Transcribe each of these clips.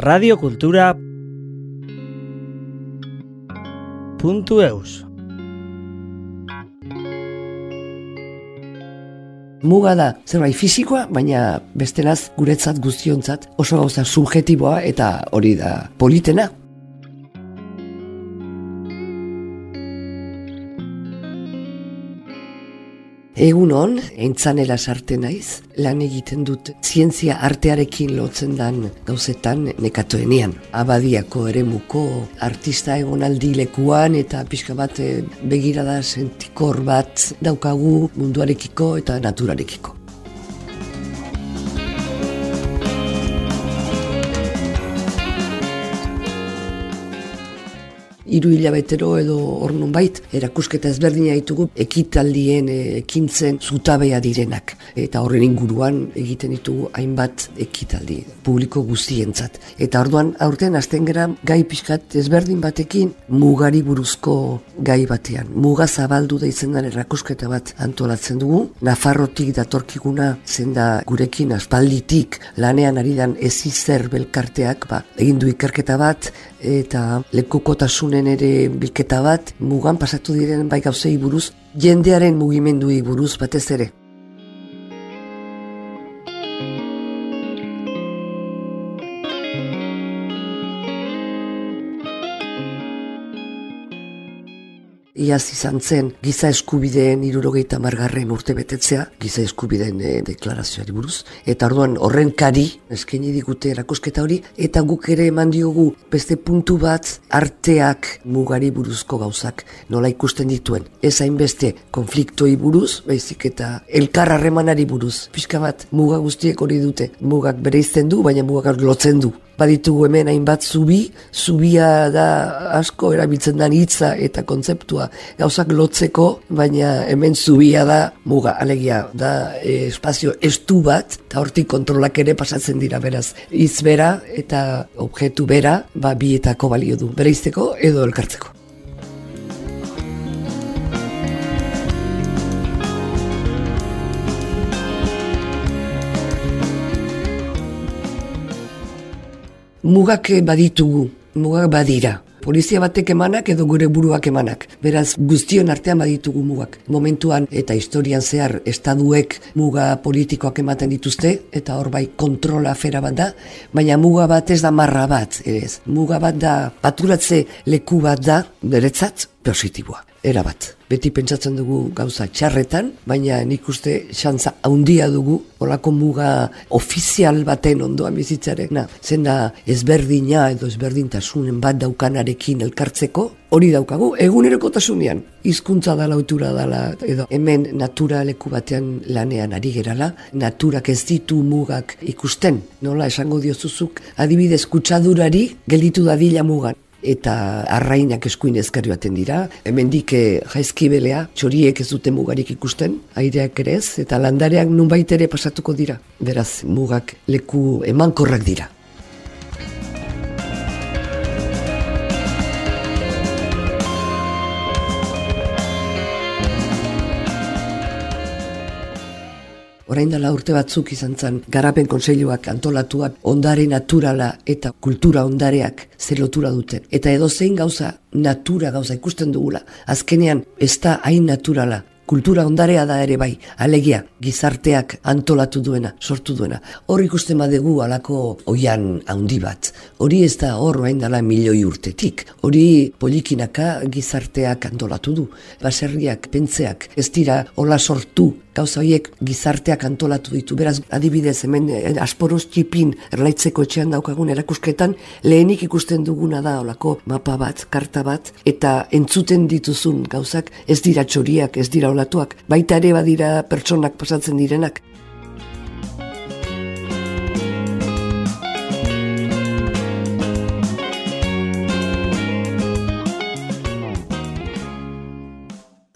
radiokultura puntu eus Muga da zerbait fisikoa, baina bestelaz guretzat guztiontzat oso gauza subjetiboa eta hori da politena. Egun hon, entzanela sarte naiz, lan egiten dut zientzia artearekin lotzen dan gauzetan nekatoenean. Abadiako ere muko artista egon aldi lekuan eta pixka bat eh, begirada sentikor bat daukagu munduarekiko eta naturarekiko. Hiru hilabetero edo hor bait, erakusketa ezberdina ditugu ekitaldien e, ekintzen zutabea direnak. Eta horren inguruan egiten ditugu hainbat ekitaldi publiko guztientzat. Eta orduan aurten hasten gara gai pixkat ezberdin batekin mugari buruzko gai batean. Muga zabaldu da izendan erakusketa bat antolatzen dugu. Nafarrotik datorkiguna zenda gurekin aspalditik lanean ari dan ezizer belkarteak ba, egin du ikerketa bat eta lekukotasunen ere bilketa bat, mugan pasatu diren bai gauzei buruz, jendearen mugimendui buruz batez ere. Iaz izan zen giza eskubideen irurogeita margarren urte betetzea, giza eskubideen e, deklarazioari buruz, eta orduan horren kari, eskaini digute erakusketa hori, eta guk ere eman diogu beste puntu bat arteak mugari buruzko gauzak nola ikusten dituen. Ez hainbeste konfliktoi buruz, baizik eta elkar buruz. Pixka bat, muga guztiek hori dute, mugak bere du, baina mugak lotzen du baditugu hemen hainbat zubi, zubia da asko erabiltzen da hitza eta kontzeptua gauzak lotzeko, baina hemen zubia da muga, alegia da e, espazio estu bat, eta hortik kontrolak ere pasatzen dira beraz. Itz bera eta objektu bera, ba bietako balio du, bereizteko edo elkartzeko. Mugak baditugu, mugak badira. Polizia batek emanak edo gure buruak emanak. Beraz, guztion artean baditugu mugak. Momentuan eta historian zehar estaduek muga politikoak ematen dituzte, eta hor bai kontrola afera bat da, baina muga bat ez da marra bat, ez. Muga bat da, paturatze leku bat da, beretzat, positiboa erabat. Beti pentsatzen dugu gauza txarretan, baina nik uste xantza haundia dugu, olako muga ofizial baten ondoan bizitzaren. Na, zen da ezberdina edo ezberdintasunen bat daukanarekin elkartzeko, hori daukagu, eguneroko tasunean. Hizkuntza da lautura dala, edo hemen natura leku batean lanean ari gerala, naturak ez ditu mugak ikusten, nola esango diozuzuk, adibidez kutsadurari gelditu dadila mugan eta arrainak eskuin ezkerri baten dira. Hemen dike eh, jaizkibelea, txoriek ez dute mugarik ikusten, aireak ere ez, eta landareak nun ere pasatuko dira. Beraz, mugak leku emankorrak dira. Orain dela urte batzuk izan zen garapen konseiluak antolatuak ondare naturala eta kultura ondareak zelotura duten. Eta edo zein gauza natura gauza ikusten dugula. Azkenean ez da hain naturala kultura ondarea da ere bai, alegia, gizarteak antolatu duena, sortu duena. Hor ikusten badegu alako oian handi bat. Hori ez da hor hain dela milioi urtetik. Hori polikinaka gizarteak antolatu du. Baserriak, pentzeak, ez dira hola sortu gauza horiek gizarteak antolatu ditu. Beraz, adibidez, hemen eh, asporoz txipin erlaitzeko etxean daukagun erakusketan, lehenik ikusten duguna da olako mapa bat, karta bat, eta entzuten dituzun gauzak ez dira txoriak, ez dira olatuak, baita ere badira pertsonak pasatzen direnak.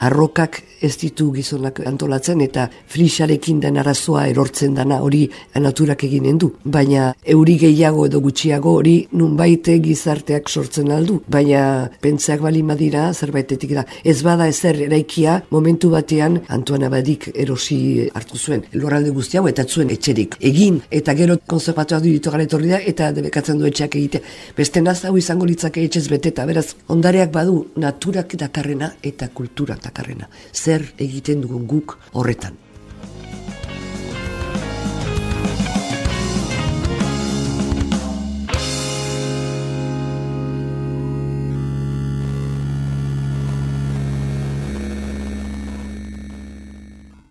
arrokak ez ditu gizonak antolatzen eta flixarekin den arazoa erortzen dana hori naturak eginen du. Baina euri gehiago edo gutxiago hori nunbait gizarteak sortzen aldu. Baina pentsak bali madira zerbaitetik da. Ez bada ezer eraikia momentu batean Antoana Badik erosi hartu zuen. Loralde guzti hau eta zuen etxerik. Egin eta gero konservatuak ditu da eta debekatzen du etxeak egite. Beste naz hau izango litzake etxez beteta. Beraz, ondareak badu naturak dakarrena eta kultura dakarrena zer egiten dugun guk horretan.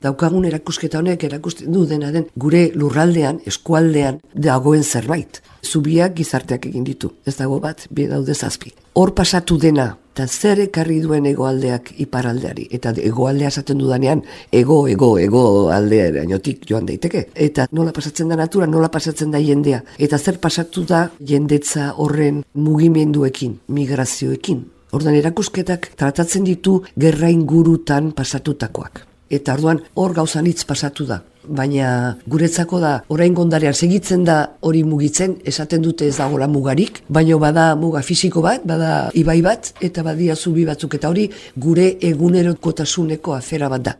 Daukagun erakusketa honek erakusten du dena den gure lurraldean, eskualdean dagoen zerbait. Zubiak gizarteak egin ditu. Ez dago bat, bi daude zazpi. Hor pasatu dena eta zer ekarri duen egoaldeak iparaldeari. Eta egoaldea esaten dudanean, ego, ego, ego aldea jotik joan daiteke. Eta nola pasatzen da natura, nola pasatzen da jendea. Eta zer pasatu da jendetza horren mugimenduekin, migrazioekin. Ordan erakusketak tratatzen ditu gerrain gurutan pasatutakoak. Eta orduan hor gauzan hitz pasatu da baina guretzako da orain gondarean segitzen da hori mugitzen, esaten dute ez dagoela mugarik, baina bada muga fisiko bat, bada ibai bat, eta badia zubi batzuk, eta hori gure egunerokotasuneko afera bat da.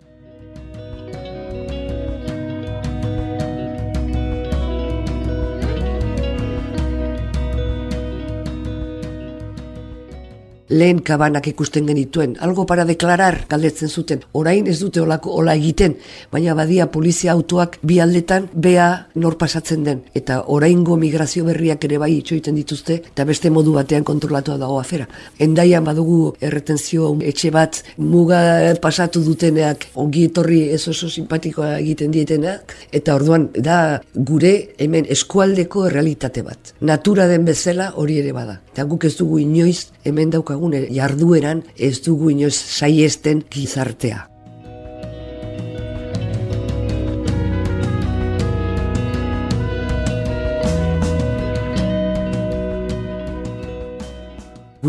Lehen kabanak ikusten genituen, algo para deklarar galdetzen zuten, orain ez dute olako ola egiten, baina badia polizia autoak bi aldetan bea nor pasatzen den, eta oraingo migrazio berriak ere bai itxoiten dituzte, eta beste modu batean kontrolatua dago afera. Endaian badugu erretenzio etxe bat muga pasatu duteneak, ongi etorri ez oso simpatikoa egiten dietenak, eta orduan da gure hemen eskualdeko realitate bat. Natura den bezala hori ere bada. Eta guk ez dugu inoiz hemen daukagu dezagun jardueran ez dugu inoz saiesten gizartea.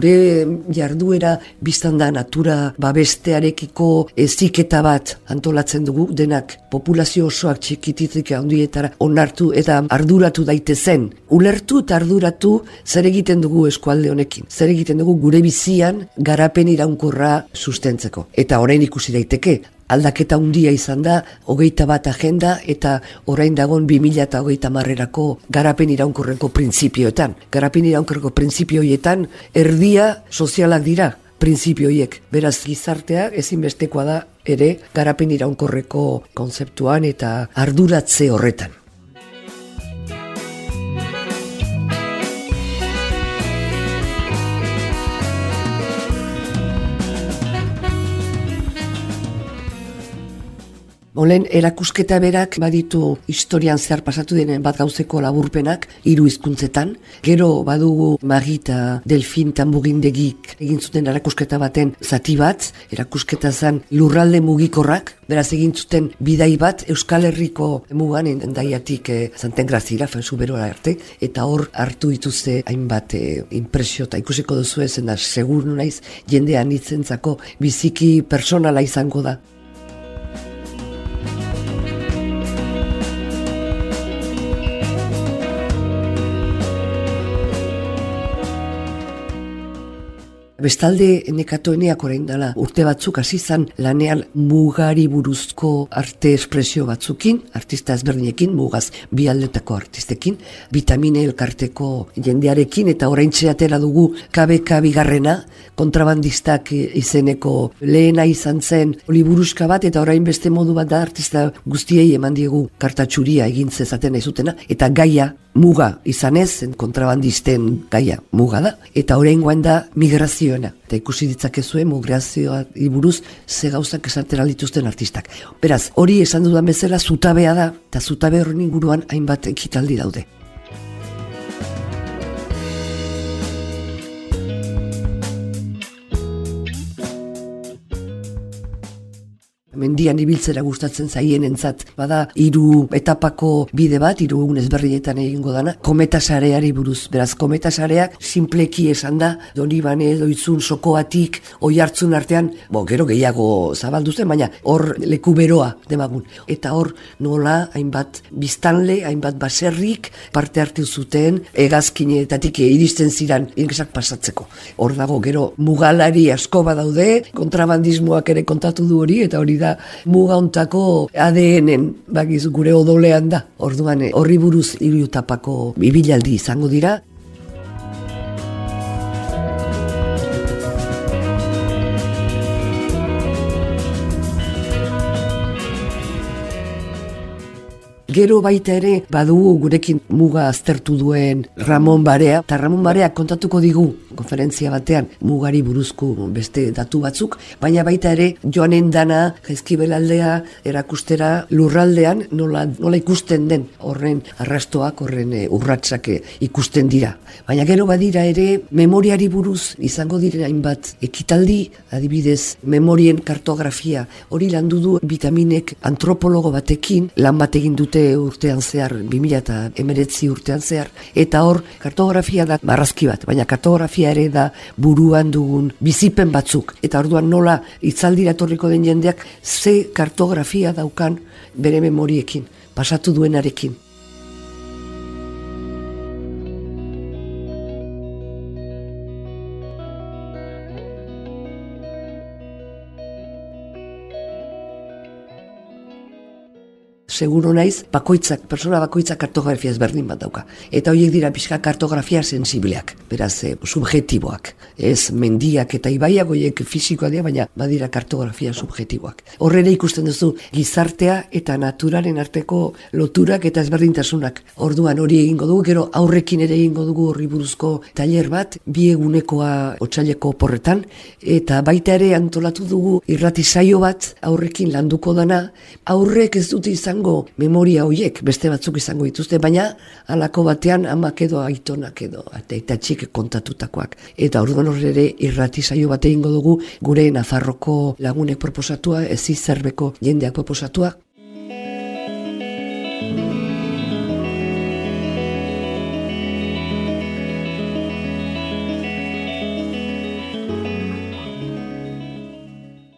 Gure jarduera biztan da natura babestearekiko eziketa bat antolatzen dugu denak populazio osoak txikitizik handietara onartu eta arduratu daite zen. Ulertu eta arduratu zer egiten dugu eskualde honekin. Zer egiten dugu gure bizian garapen iraunkorra sustentzeko. Eta orain ikusi daiteke, aldaketa handia izan da, hogeita bat agenda eta orain dagon bi mila eta hogeita marrerako garapen iraunkorreko printzipioetan. Garapen iraunkorreko printzipioetan erdia sozialak dira printzipioiek. Beraz gizartea ezinbestekoa da ere garapen iraunkorreko konzeptuan eta arduratze horretan. Olen erakusketa berak baditu historian zehar pasatu denen bat gauzeko laburpenak hiru hizkuntzetan. Gero badugu Magita Delfin Tambugindegik egin zuten erakusketa baten zati bat, erakusketa zen lurralde mugikorrak, beraz egin zuten bidai bat Euskal Herriko mugan endaiatik eh, zanten grazira, fanzu berora arte, eta hor hartu dituzte hainbat eh, impresio eta ikusiko duzu ezen da, segur naiz jendean itzentzako biziki personala izango da. Bestalde nekatoeneak orain dela urte batzuk hasi izan lanean mugari buruzko arte espresio batzukin, artista ezberdinekin, mugaz bi aldetako artistekin, vitamine elkarteko jendearekin eta orain atera dugu KBK bigarrena, kontrabandistak izeneko lehena izan zen liburuska bat eta orain beste modu bat da artista guztiei eman diegu kartatxuria egin zezaten ezutena eta gaia muga izanez, kontrabandisten gaia muga da, eta orain da migrazio dioena. Eta ikusi ditzakezue migrazioa iburuz ze gauzak esatera dituzten artistak. Beraz, hori esan dudan bezala zutabea da, eta zutabe horren inguruan hainbat ekitaldi daude. Mendian ibiltzera gustatzen zaien entzat. Bada, hiru etapako bide bat, hiru egun ezberdinetan egingo dana, kometa sareari buruz. Beraz, kometa sareak simpleki esan da, doni bane, doitzun, sokoatik, oi hartzun artean, bo, gero gehiago zabaldu zen, baina hor leku beroa demagun. Eta hor nola, hainbat biztanle, hainbat baserrik, parte hartu zuten, egazkinetatik iristen ziran, ingresak pasatzeko. Hor dago, gero, mugalari asko badaude, kontrabandismoak ere kontatu du hori, eta hori da mugauntako ADN-en, bagiz gure odolean da. Orduan horri buruz tapako ibilaldi izango dira. Gero baita ere badugu gurekin muga aztertu duen Ramon Barea, eta Ramon Barea kontatuko digu konferentzia batean mugari buruzko beste datu batzuk, baina baita ere joanen dana jaizkibelaldea erakustera lurraldean nola, nola ikusten den horren arrastoak, horren e, urratsak eh, ikusten dira. Baina gero badira ere memoriari buruz izango diren hainbat ekitaldi, adibidez memorien kartografia, hori landu du vitaminek antropologo batekin lan bat egin dute urtean zehar, 2000 eta emeretzi urtean zehar, eta hor kartografia da barrazki bat, baina kartografia ere da buruan dugun bizipen batzuk, eta orduan nola itzaldira torriko den jendeak ze kartografia daukan bere memoriekin, pasatu duenarekin. Seguro naiz, bakoitzak, persona bakoitzak kartografia ezberdin bat dauka. Eta horiek dira pixka kartografia sensibleak, beraz, e, subjetiboak. Ez mendiak eta ibaiak horiek fizikoa dira, baina badira kartografia subjetiboak. Horrela ikusten duzu gizartea eta naturaren arteko loturak eta ezberdintasunak. Orduan hori egingo dugu, gero aurrekin ere egingo dugu horri buruzko tailer bat, bi egunekoa otxaileko porretan, eta baita ere antolatu dugu irrati saio bat aurrekin landuko dana, aurrek ez dute izango memoria hoiek beste batzuk izango dituzte, baina halako batean amak edo aitonak edo eta txik kontatutakoak. Eta orduan horre ere irrati saio bat egingo dugu gure Nafarroko lagunek proposatua, ez zerbeko jendeak proposatua,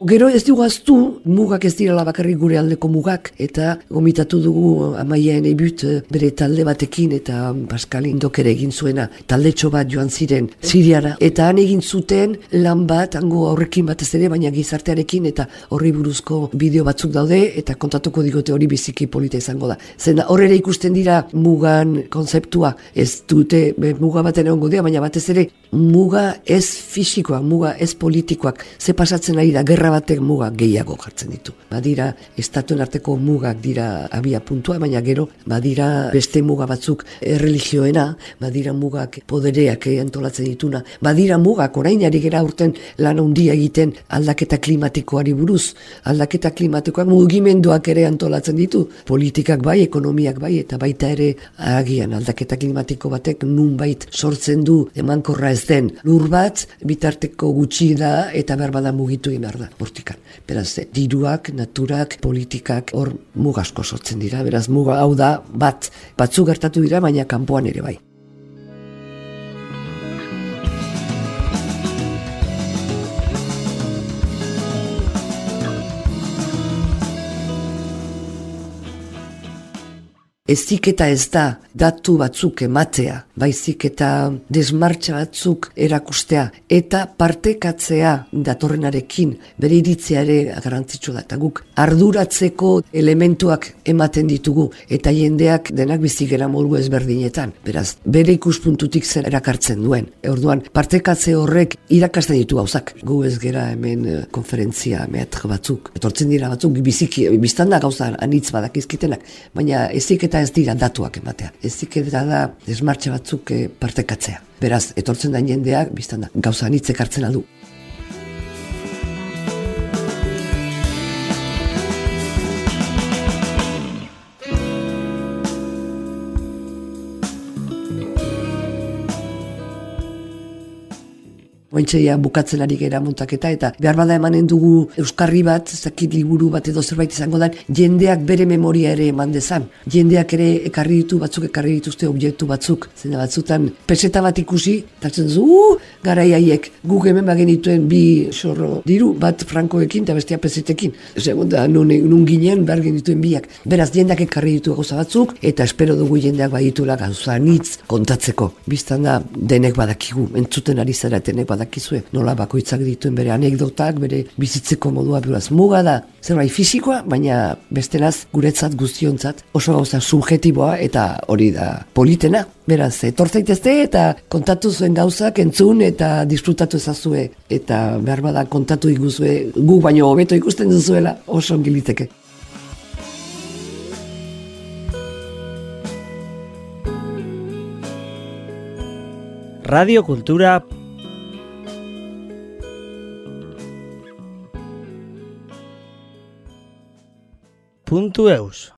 Gero ez dugu aztu, mugak ez direla bakarrik gure aldeko mugak, eta gomitatu dugu amaien ebut eh, bere talde batekin, eta Pascal Indok ere egin zuena, talde bat joan ziren Siriara, eta han egin zuten lan bat, hango aurrekin batez ere, baina gizartearekin, eta horri buruzko bideo batzuk daude, eta kontatuko digote hori biziki polita izango da. Zena horrela ikusten dira mugan konzeptua, ez dute muga baten egongo dira, baina batez ere muga ez fisikoak, muga ez politikoak, ze pasatzen ari da, gerra batek muga gehiago jartzen ditu. Badira, estatuen arteko mugak dira abia puntua, baina gero, badira beste muga batzuk erreligioena, badira mugak podereak antolatzen dituna, badira mugak orainari gera urten lan handia egiten aldaketa klimatikoari buruz, aldaketa klimatikoak mugimenduak ere antolatzen ditu, politikak bai, ekonomiak bai, eta baita ere agian aldaketa klimatiko batek nun bait sortzen du emankorra ez den. Lur bat, bitarteko gutxi da eta berbada mugitu inar da hortikan. Beraz, diruak, naturak, politikak hor mugasko sortzen dira. Beraz, muga hau da bat batzu gertatu dira, baina kanpoan ere bai. Ezik eta ez da datu batzuk ematea, baizik eta desmartxa batzuk erakustea, eta partekatzea datorrenarekin bere iritzea ere da. Eta guk arduratzeko elementuak ematen ditugu, eta jendeak denak bizigera moru ezberdinetan. Beraz, bere ikuspuntutik zer erakartzen duen. Orduan, partekatze horrek irakasten ditu gauzak. Gu ez gera hemen eh, konferentzia mehatr batzuk. Etortzen dira batzuk, biziki, biztanda gauza anitz badakizkitenak, baina ezik eta ez dira datuak ematea. Ez zikera da desmartxe batzuk eh, partekatzea. Beraz, etortzen da jendeak, biztan da, gauza anitzek hartzen aldu. Ointxeia bukatzen ari gera montaketa eta behar bada emanen dugu Euskarri bat, zakit liburu bat edo zerbait izango da, jendeak bere memoria ere eman dezan. Jendeak ere ekarri ditu batzuk, ekarri dituzte objektu batzuk. Zena batzutan peseta bat ikusi, eta zen zu, uh, gara haiek guk hemen bagen dituen bi sorro diru, bat frankoekin eta bestia pesetekin. Segunda, nun, nun ginen behar genituen biak. Beraz, jendeak ekarri ditu gauza batzuk, eta espero dugu jendeak baditula gauza nitz kontatzeko. Biztan da, denek badakigu, entzuten ari zara denek badakizue. Nola bakoitzak dituen bere anekdotak, bere bizitzeko modua beraz muga da. Zerbait fisikoa, baina bestenaz guretzat guztiontzat oso gauza subjetiboa eta hori da politena. Beraz, etortzaitezte eta kontatu zuen gauzak entzun eta disfrutatu ezazue. Eta behar bada kontatu iguzue, gu baino hobeto ikusten duzuela oso ongiliteke. Radio Kultura puntu eus.